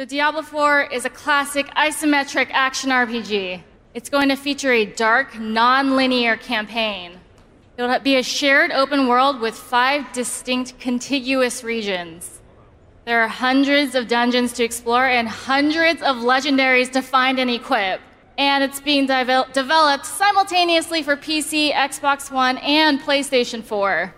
So Diablo 4 is a classic isometric action RPG. It's going to feature a dark, non-linear campaign. It'll be a shared open world with five distinct contiguous regions. There are hundreds of dungeons to explore and hundreds of legendaries to find and equip. And it's being de developed simultaneously for PC, Xbox One, and PlayStation 4.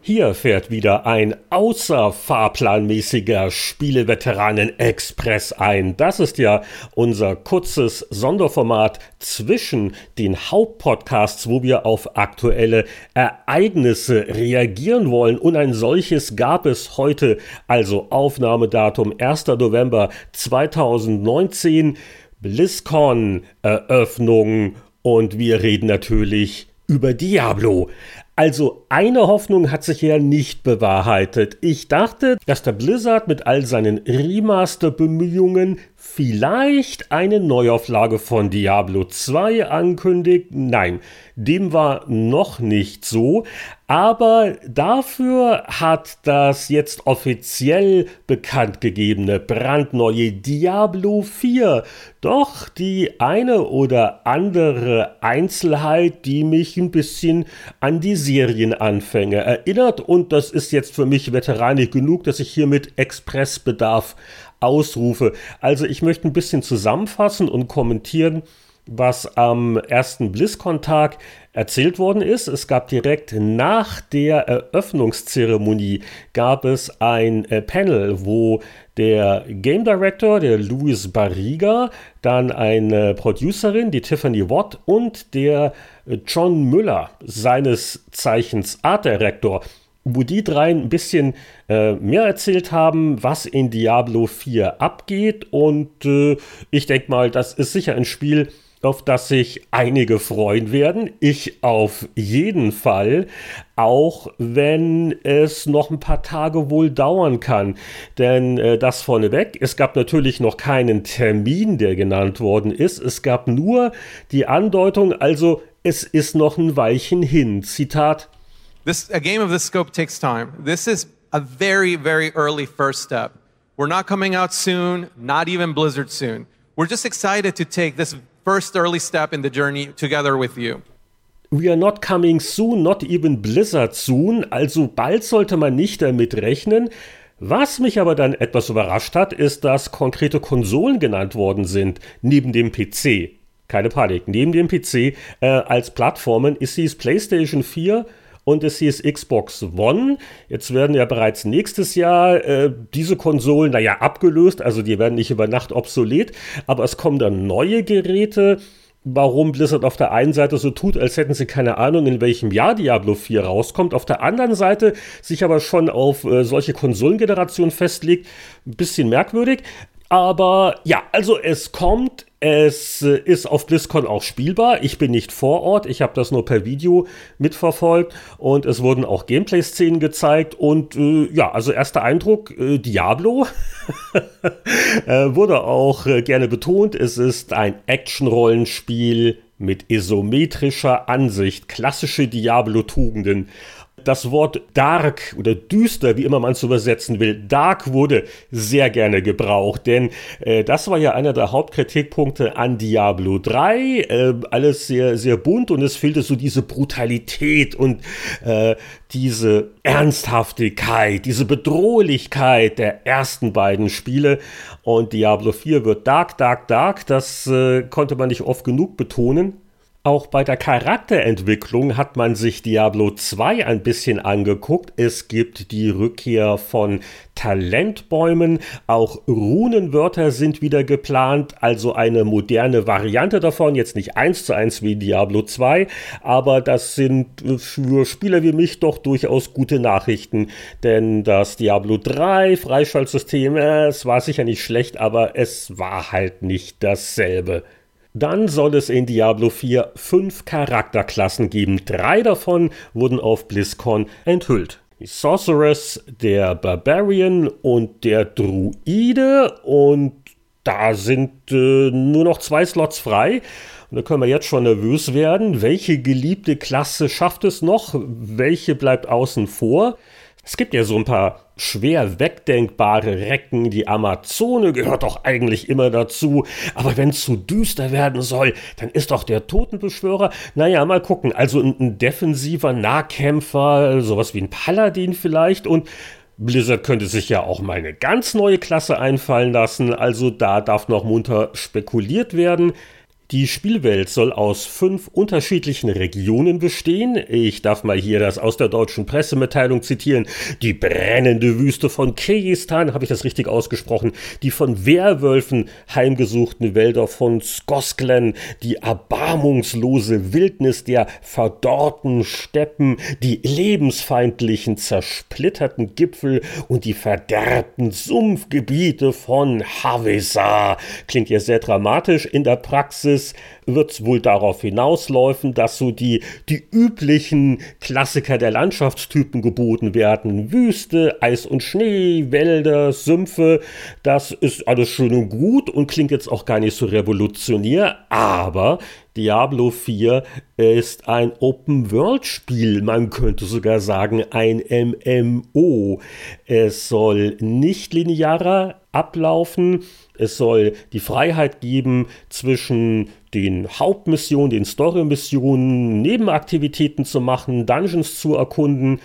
Hier fährt wieder ein außerfahrplanmäßiger Spieleveteranen-Express ein. Das ist ja unser kurzes Sonderformat zwischen den Hauptpodcasts, wo wir auf aktuelle Ereignisse reagieren wollen. Und ein solches gab es heute, also Aufnahmedatum 1. November 2019, BlizzCon Eröffnung und wir reden natürlich über Diablo. Also eine Hoffnung hat sich ja nicht bewahrheitet. Ich dachte, dass der Blizzard mit all seinen Remaster-Bemühungen vielleicht eine Neuauflage von Diablo 2 ankündigt. Nein, dem war noch nicht so. Aber dafür hat das jetzt offiziell bekannt gegebene brandneue Diablo 4 doch die eine oder andere Einzelheit, die mich ein bisschen an die Serienanfänge erinnert. Und das ist jetzt für mich veteranig genug, dass ich hier mit Expressbedarf ausrufe. Also ich möchte ein bisschen zusammenfassen und kommentieren, was am ersten BlizzCon-Tag erzählt worden ist. Es gab direkt nach der Eröffnungszeremonie gab es ein äh, Panel, wo der Game Director, der Luis Barriga, dann eine Producerin, die Tiffany Watt und der äh, John Müller, seines Zeichens Art Director, wo die drei ein bisschen äh, mehr erzählt haben, was in Diablo 4 abgeht. Und äh, ich denke mal, das ist sicher ein Spiel, auf das sich einige freuen werden. Ich auf jeden Fall, auch wenn es noch ein paar Tage wohl dauern kann. Denn äh, das vorneweg, es gab natürlich noch keinen Termin, der genannt worden ist. Es gab nur die Andeutung, also es ist noch ein Weilchen hin. Zitat. This, a game of this scope takes time. This is a very, very early first step. We're not coming out soon, not even Blizzard soon. We're just excited to take this first early step in the journey together with you. We are not coming soon, not even Blizzard soon, also bald sollte man nicht damit rechnen. Was mich aber dann etwas überrascht hat, ist, dass konkrete Konsolen genannt worden sind, neben dem PC. Keine Panik, neben dem PC äh, als Plattformen ist dies PlayStation 4 und es hieß Xbox One. Jetzt werden ja bereits nächstes Jahr äh, diese Konsolen, naja, abgelöst, also die werden nicht über Nacht obsolet, aber es kommen dann neue Geräte warum Blizzard auf der einen Seite so tut, als hätten sie keine Ahnung, in welchem Jahr Diablo 4 rauskommt, auf der anderen Seite sich aber schon auf äh, solche Konsolengenerationen festlegt, ein bisschen merkwürdig. Aber ja, also es kommt, es äh, ist auf BlizzCon auch spielbar. Ich bin nicht vor Ort, ich habe das nur per Video mitverfolgt. Und es wurden auch Gameplay-Szenen gezeigt. Und äh, ja, also erster Eindruck, äh, Diablo. Äh, wurde auch äh, gerne betont. Es ist ein Action-Rollenspiel mit isometrischer Ansicht, klassische Diablo-Tugenden das Wort dark oder düster, wie immer man es übersetzen will, dark wurde sehr gerne gebraucht, denn äh, das war ja einer der Hauptkritikpunkte an Diablo 3. Äh, alles sehr, sehr bunt und es fehlte so diese Brutalität und äh, diese Ernsthaftigkeit, diese Bedrohlichkeit der ersten beiden Spiele. Und Diablo 4 wird dark, dark, dark. Das äh, konnte man nicht oft genug betonen. Auch bei der Charakterentwicklung hat man sich Diablo 2 ein bisschen angeguckt. Es gibt die Rückkehr von Talentbäumen, auch Runenwörter sind wieder geplant, also eine moderne Variante davon, jetzt nicht eins zu eins wie Diablo 2, aber das sind für Spieler wie mich doch durchaus gute Nachrichten, denn das Diablo 3 Freischaltsystem, äh, es war sicher nicht schlecht, aber es war halt nicht dasselbe. Dann soll es in Diablo 4 fünf Charakterklassen geben. Drei davon wurden auf BlizzCon enthüllt. Die Sorceress, der Barbarian und der Druide. Und da sind äh, nur noch zwei Slots frei. Und da können wir jetzt schon nervös werden. Welche geliebte Klasse schafft es noch? Welche bleibt außen vor? Es gibt ja so ein paar schwer wegdenkbare Recken, die Amazone gehört doch eigentlich immer dazu, aber wenn es zu düster werden soll, dann ist doch der Totenbeschwörer, naja, mal gucken, also ein, ein defensiver Nahkämpfer, sowas wie ein Paladin vielleicht. Und Blizzard könnte sich ja auch mal eine ganz neue Klasse einfallen lassen, also da darf noch munter spekuliert werden. Die Spielwelt soll aus fünf unterschiedlichen Regionen bestehen. Ich darf mal hier das aus der deutschen Pressemitteilung zitieren. Die brennende Wüste von Kirgistan, habe ich das richtig ausgesprochen? Die von Werwölfen heimgesuchten Wälder von Skosklen, die erbarmungslose Wildnis der verdorrten Steppen, die lebensfeindlichen zersplitterten Gipfel und die verderbten Sumpfgebiete von Havesa. Klingt ja sehr dramatisch in der Praxis is wird es wohl darauf hinauslaufen, dass so die, die üblichen Klassiker der Landschaftstypen geboten werden. Wüste, Eis und Schnee, Wälder, Sümpfe. Das ist alles schön und gut und klingt jetzt auch gar nicht so revolutionär, aber Diablo 4 ist ein Open-World-Spiel, man könnte sogar sagen ein MMO. Es soll nicht linearer ablaufen. Es soll die Freiheit geben zwischen den Hauptmissionen, den Story-Missionen, Nebenaktivitäten zu machen, Dungeons zu erkunden.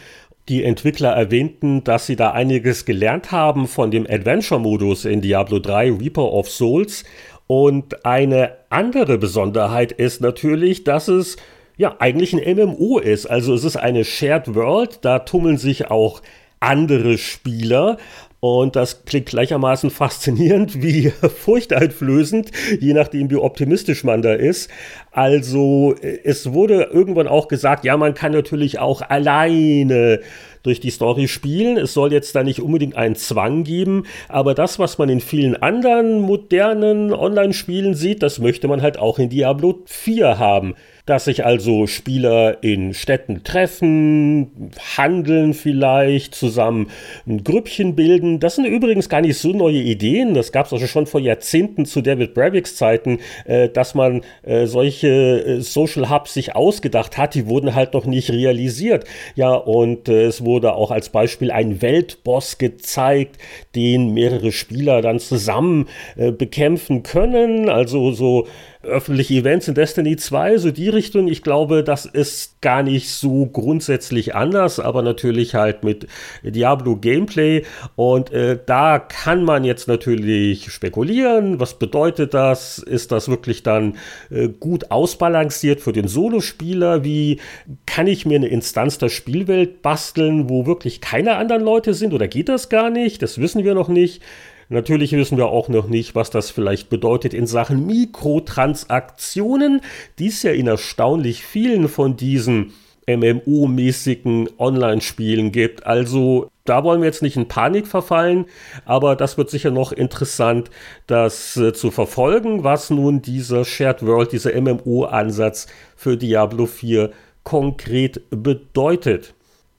Die Entwickler erwähnten, dass sie da einiges gelernt haben von dem Adventure-Modus in Diablo 3 Reaper of Souls. Und eine andere Besonderheit ist natürlich, dass es ja eigentlich ein MMO ist. Also es ist eine Shared World, da tummeln sich auch andere Spieler und das klingt gleichermaßen faszinierend wie furchteinflößend, je nachdem, wie optimistisch man da ist. Also es wurde irgendwann auch gesagt, ja, man kann natürlich auch alleine durch die Story spielen. Es soll jetzt da nicht unbedingt einen Zwang geben, aber das, was man in vielen anderen modernen Online-Spielen sieht, das möchte man halt auch in Diablo 4 haben dass sich also Spieler in Städten treffen, handeln vielleicht, zusammen ein Grüppchen bilden. Das sind übrigens gar nicht so neue Ideen. Das gab es also schon vor Jahrzehnten zu David Bravicks Zeiten, äh, dass man äh, solche äh, Social Hubs sich ausgedacht hat. Die wurden halt noch nicht realisiert. Ja, und äh, es wurde auch als Beispiel ein Weltboss gezeigt, den mehrere Spieler dann zusammen äh, bekämpfen können. Also so öffentliche Events in Destiny 2, so die Richtung. Ich glaube, das ist gar nicht so grundsätzlich anders, aber natürlich halt mit Diablo Gameplay. Und äh, da kann man jetzt natürlich spekulieren, was bedeutet das? Ist das wirklich dann äh, gut ausbalanciert für den Solospieler? Wie kann ich mir eine Instanz der Spielwelt basteln, wo wirklich keine anderen Leute sind? Oder geht das gar nicht? Das wissen wir noch nicht. Natürlich wissen wir auch noch nicht, was das vielleicht bedeutet in Sachen Mikrotransaktionen, die es ja in erstaunlich vielen von diesen MMO-mäßigen Online-Spielen gibt. Also da wollen wir jetzt nicht in Panik verfallen, aber das wird sicher noch interessant, das äh, zu verfolgen, was nun dieser Shared World, dieser MMO-Ansatz für Diablo 4 konkret bedeutet.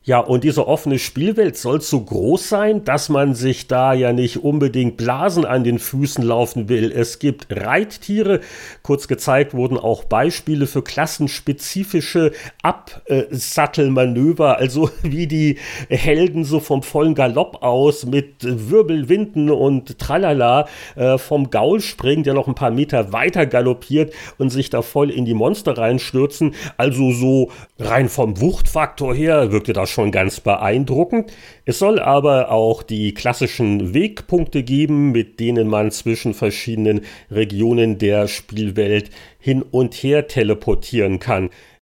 Ja, und diese offene Spielwelt soll so groß sein, dass man sich da ja nicht unbedingt Blasen an den Füßen laufen will. Es gibt Reittiere. Kurz gezeigt wurden auch Beispiele für klassenspezifische Absattelmanöver, also wie die Helden so vom vollen Galopp aus mit Wirbelwinden und Tralala äh, vom Gaul springen, der noch ein paar Meter weiter galoppiert und sich da voll in die Monster reinstürzen. Also so rein vom Wuchtfaktor her wirkte das schon ganz beeindruckend. Es soll aber auch die klassischen Wegpunkte geben, mit denen man zwischen verschiedenen Regionen der Spielwelt hin und her teleportieren kann.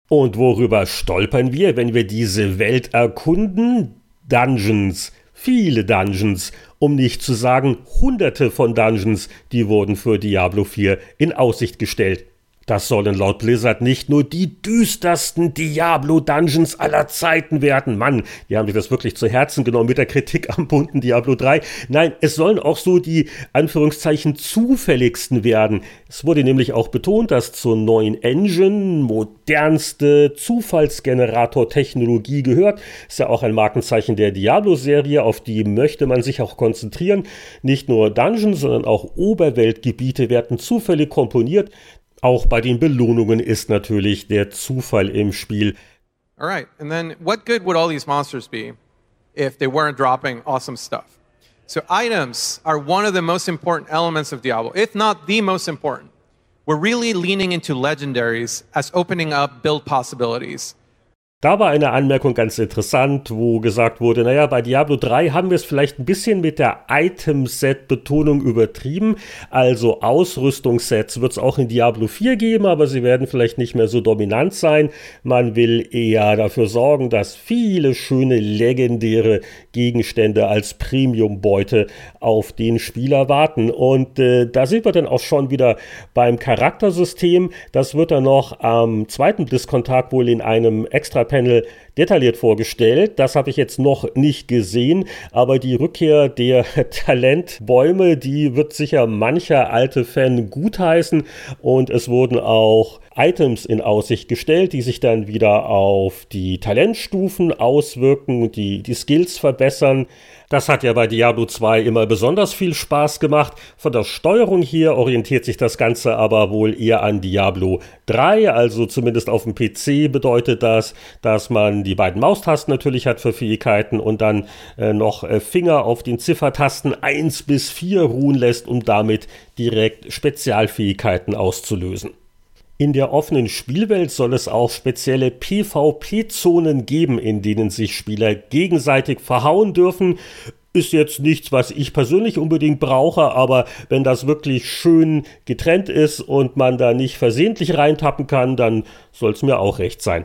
Und worüber stolpern wir, wenn wir diese Welt erkunden? Dungeons. Viele Dungeons, um nicht zu sagen hunderte von Dungeons, die wurden für Diablo 4 in Aussicht gestellt. Das sollen laut Blizzard nicht nur die düstersten Diablo-Dungeons aller Zeiten werden. Mann, die haben sich das wirklich zu Herzen genommen mit der Kritik am bunten Diablo 3. Nein, es sollen auch so die Anführungszeichen zufälligsten werden. Es wurde nämlich auch betont, dass zur neuen Engine modernste Zufallsgenerator-Technologie gehört. Ist ja auch ein Markenzeichen der Diablo-Serie, auf die möchte man sich auch konzentrieren. Nicht nur Dungeons, sondern auch Oberweltgebiete werden zufällig komponiert. Auch bei den Belohnungen ist natürlich der Zufall im Spiel. All right, and then what good would all these monsters be if they weren't dropping awesome stuff. So items are one of the most important elements of Diablo, if not the most important. We're really leaning into legendaries as opening up build possibilities. Da war eine Anmerkung ganz interessant, wo gesagt wurde, naja, bei Diablo 3 haben wir es vielleicht ein bisschen mit der Item-Set-Betonung übertrieben. Also Ausrüstungssets wird es auch in Diablo 4 geben, aber sie werden vielleicht nicht mehr so dominant sein. Man will eher dafür sorgen, dass viele schöne legendäre Gegenstände als Premium-Beute auf den Spieler warten. Und äh, da sind wir dann auch schon wieder beim Charaktersystem. Das wird dann noch am zweiten BlizzCon-Tag wohl in einem extra Panel detailliert vorgestellt. Das habe ich jetzt noch nicht gesehen, aber die Rückkehr der Talentbäume, die wird sicher mancher alte Fan gutheißen und es wurden auch Items in Aussicht gestellt, die sich dann wieder auf die Talentstufen auswirken die, die Skills verbessern. Das hat ja bei Diablo 2 immer besonders viel Spaß gemacht. Von der Steuerung hier orientiert sich das Ganze aber wohl eher an Diablo 3, also zumindest auf dem PC bedeutet das, dass man die beiden Maustasten natürlich hat für Fähigkeiten und dann äh, noch äh, Finger auf den Ziffertasten 1 bis 4 ruhen lässt, um damit direkt Spezialfähigkeiten auszulösen. In der offenen Spielwelt soll es auch spezielle PvP-Zonen geben, in denen sich Spieler gegenseitig verhauen dürfen. Ist jetzt nichts, was ich persönlich unbedingt brauche, aber wenn das wirklich schön getrennt ist und man da nicht versehentlich reintappen kann, dann soll es mir auch recht sein.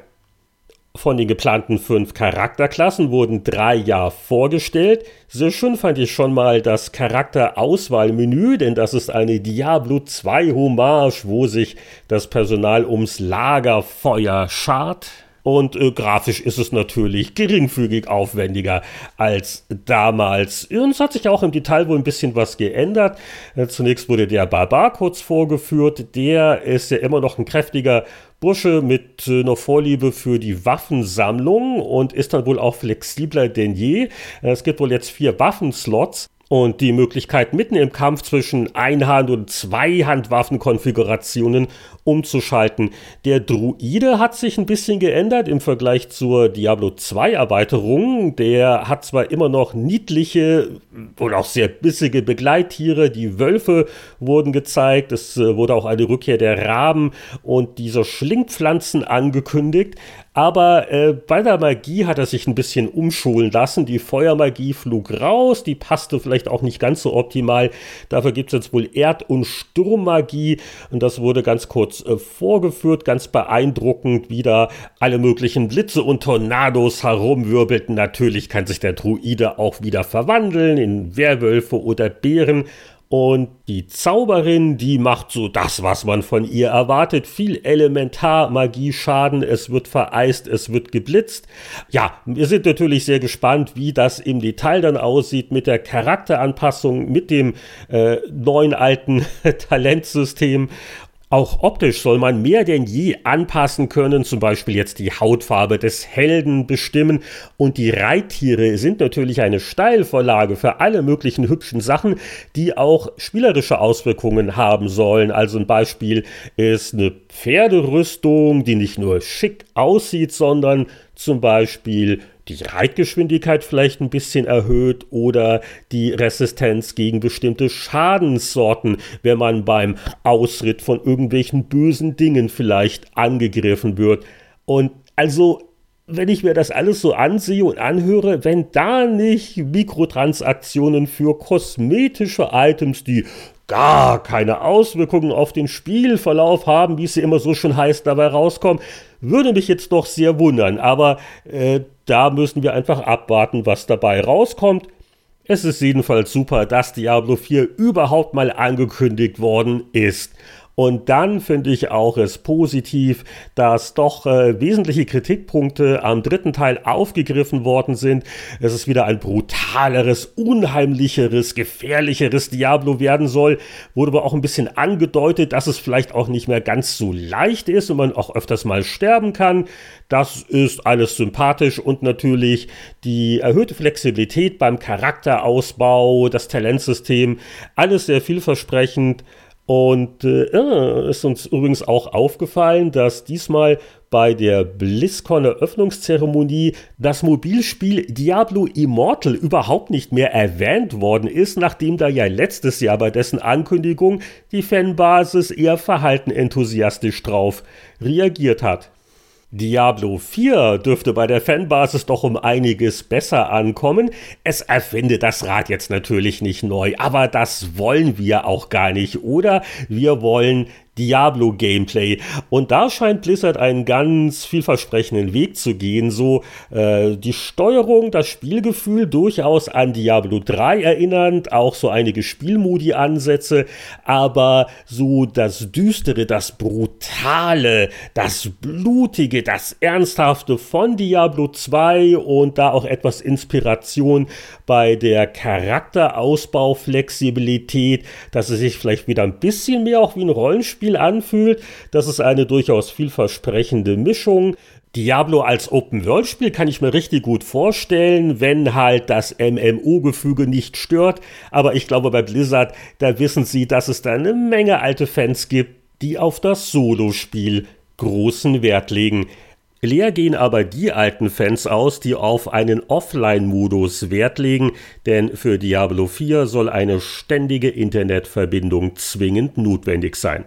Von den geplanten fünf Charakterklassen wurden drei ja vorgestellt. Sehr schön fand ich schon mal das Charakterauswahlmenü, denn das ist eine Diablo 2 Hommage, wo sich das Personal ums Lagerfeuer schart. Und äh, grafisch ist es natürlich geringfügig aufwendiger als damals. Und es hat sich auch im Detail wohl ein bisschen was geändert. Äh, zunächst wurde der Barbar kurz vorgeführt. Der ist ja immer noch ein kräftiger Bursche mit äh, noch Vorliebe für die Waffensammlung und ist dann wohl auch flexibler denn je. Äh, es gibt wohl jetzt vier Waffenslots und die Möglichkeit, mitten im Kampf zwischen Einhand- und Zweihandwaffenkonfigurationen umzuschalten. Der Druide hat sich ein bisschen geändert im Vergleich zur Diablo 2 Erweiterung. Der hat zwar immer noch niedliche und auch sehr bissige Begleittiere. Die Wölfe wurden gezeigt. Es äh, wurde auch eine Rückkehr der Raben und dieser Schlingpflanzen angekündigt. Aber äh, bei der Magie hat er sich ein bisschen umschulen lassen. Die Feuermagie flog raus, die passte vielleicht auch nicht ganz so optimal. Dafür gibt es jetzt wohl Erd- und Sturmmagie und das wurde ganz kurz äh, vorgeführt, ganz beeindruckend, wie da alle möglichen Blitze und Tornados herumwirbelten. Natürlich kann sich der Druide auch wieder verwandeln in Werwölfe oder Bären und die Zauberin, die macht so das, was man von ihr erwartet. Viel Elementar-Magie-Schaden. Es wird vereist, es wird geblitzt. Ja, wir sind natürlich sehr gespannt, wie das im Detail dann aussieht mit der Charakteranpassung, mit dem äh, neuen alten Talentsystem. Auch optisch soll man mehr denn je anpassen können, zum Beispiel jetzt die Hautfarbe des Helden bestimmen. Und die Reittiere sind natürlich eine Steilvorlage für alle möglichen hübschen Sachen, die auch spielerische Auswirkungen haben sollen. Also ein Beispiel ist eine Pferderüstung, die nicht nur schick aussieht, sondern zum Beispiel die Reitgeschwindigkeit vielleicht ein bisschen erhöht oder die Resistenz gegen bestimmte Schadenssorten, wenn man beim Ausritt von irgendwelchen bösen Dingen vielleicht angegriffen wird. Und also wenn ich mir das alles so ansehe und anhöre, wenn da nicht Mikrotransaktionen für kosmetische Items, die gar keine Auswirkungen auf den Spielverlauf haben, wie es ja immer so schon heißt, dabei rauskommen, würde mich jetzt doch sehr wundern. Aber äh, da müssen wir einfach abwarten, was dabei rauskommt. Es ist jedenfalls super, dass Diablo 4 überhaupt mal angekündigt worden ist. Und dann finde ich auch es positiv, dass doch äh, wesentliche Kritikpunkte am dritten Teil aufgegriffen worden sind. Es ist wieder ein brutaleres, unheimlicheres, gefährlicheres Diablo werden soll. Wurde aber auch ein bisschen angedeutet, dass es vielleicht auch nicht mehr ganz so leicht ist und man auch öfters mal sterben kann. Das ist alles sympathisch und natürlich die erhöhte Flexibilität beim Charakterausbau, das Talentsystem, alles sehr vielversprechend. Und äh, ist uns übrigens auch aufgefallen, dass diesmal bei der BlizzCon Eröffnungszeremonie das Mobilspiel Diablo Immortal überhaupt nicht mehr erwähnt worden ist, nachdem da ja letztes Jahr bei dessen Ankündigung die Fanbasis eher verhalten enthusiastisch drauf reagiert hat. Diablo 4 dürfte bei der Fanbasis doch um einiges besser ankommen. Es erfinde das Rad jetzt natürlich nicht neu, aber das wollen wir auch gar nicht, oder? Wir wollen Diablo Gameplay. Und da scheint Blizzard einen ganz vielversprechenden Weg zu gehen. So äh, die Steuerung, das Spielgefühl durchaus an Diablo 3 erinnernd, auch so einige Spielmodi-Ansätze, aber so das Düstere, das Brutale, das Blutige, das Ernsthafte von Diablo 2 und da auch etwas Inspiration bei der Charakterausbauflexibilität, dass es sich vielleicht wieder ein bisschen mehr auch wie ein Rollenspiel Spiel anfühlt. Das ist eine durchaus vielversprechende Mischung. Diablo als Open-World-Spiel kann ich mir richtig gut vorstellen, wenn halt das MMO-Gefüge nicht stört. Aber ich glaube, bei Blizzard, da wissen sie, dass es da eine Menge alte Fans gibt, die auf das Solo-Spiel großen Wert legen. Leer gehen aber die alten Fans aus, die auf einen Offline-Modus Wert legen, denn für Diablo 4 soll eine ständige Internetverbindung zwingend notwendig sein.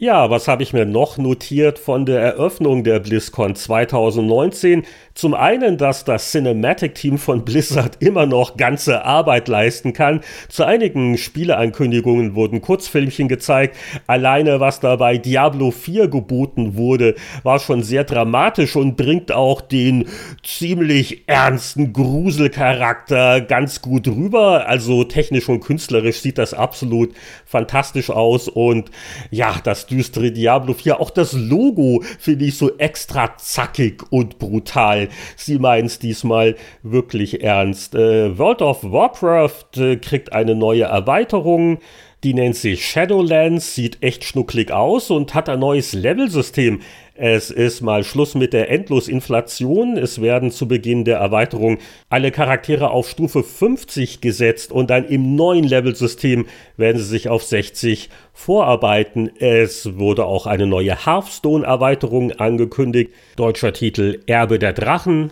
Ja, was habe ich mir noch notiert von der Eröffnung der BlizzCon 2019? Zum einen, dass das Cinematic-Team von Blizzard immer noch ganze Arbeit leisten kann. Zu einigen Spieleankündigungen wurden Kurzfilmchen gezeigt. Alleine, was da bei Diablo 4 geboten wurde, war schon sehr dramatisch und bringt auch den ziemlich ernsten Gruselcharakter ganz gut rüber. Also technisch und künstlerisch sieht das absolut fantastisch aus und ja, das düstere Diablo 4. Auch das Logo finde ich so extra zackig und brutal. Sie meinen es diesmal wirklich ernst. Äh, World of Warcraft äh, kriegt eine neue Erweiterung. Die nennt sich Shadowlands, sieht echt schnucklig aus und hat ein neues Levelsystem. Es ist mal Schluss mit der Endlosinflation. Es werden zu Beginn der Erweiterung alle Charaktere auf Stufe 50 gesetzt und dann im neuen Levelsystem werden sie sich auf 60 vorarbeiten. Es wurde auch eine neue Hearthstone-Erweiterung angekündigt. Deutscher Titel Erbe der Drachen.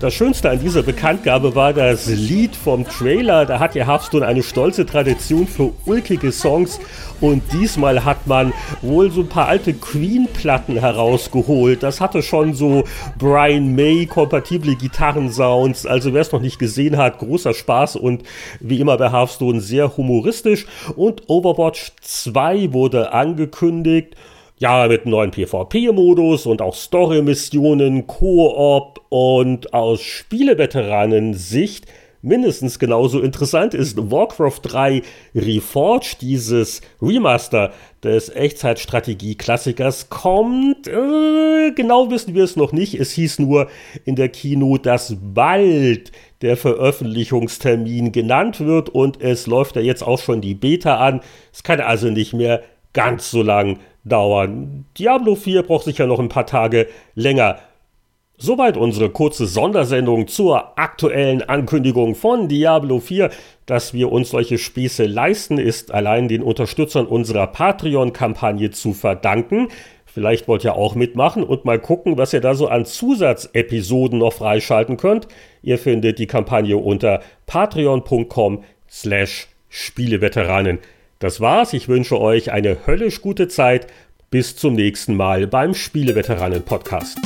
Das Schönste an dieser Bekanntgabe war das Lied vom Trailer. Da hat ja Hearthstone eine stolze Tradition für ulkige Songs und diesmal hat man wohl so ein paar alte Queen-Platten herausgeholt. Das hatte schon so Brian May-kompatible Gitarrensounds. Also wer es noch nicht gesehen hat, großer Spaß und wie immer bei Hearthstone sehr humoristisch. Und Overwatch 2 wurde angekündigt. Ja, mit einem neuen PvP-Modus und auch Story-Missionen, Koop und aus Spieleveteranen-Sicht mindestens genauso interessant ist Warcraft 3 Reforged, dieses Remaster des Echtzeitstrategie-Klassikers kommt. Äh, genau wissen wir es noch nicht. Es hieß nur in der Kino, dass bald der Veröffentlichungstermin genannt wird und es läuft ja jetzt auch schon die Beta an. Es kann also nicht mehr ganz so lang dauern. Diablo 4 braucht sicher noch ein paar Tage länger. Soweit unsere kurze Sondersendung zur aktuellen Ankündigung von Diablo 4. Dass wir uns solche Späße leisten, ist allein den Unterstützern unserer Patreon-Kampagne zu verdanken. Vielleicht wollt ihr auch mitmachen und mal gucken, was ihr da so an Zusatzepisoden noch freischalten könnt. Ihr findet die Kampagne unter patreon.com slash Spieleveteranen. Das war's. Ich wünsche euch eine höllisch gute Zeit. Bis zum nächsten Mal beim Spieleveteranen Podcast.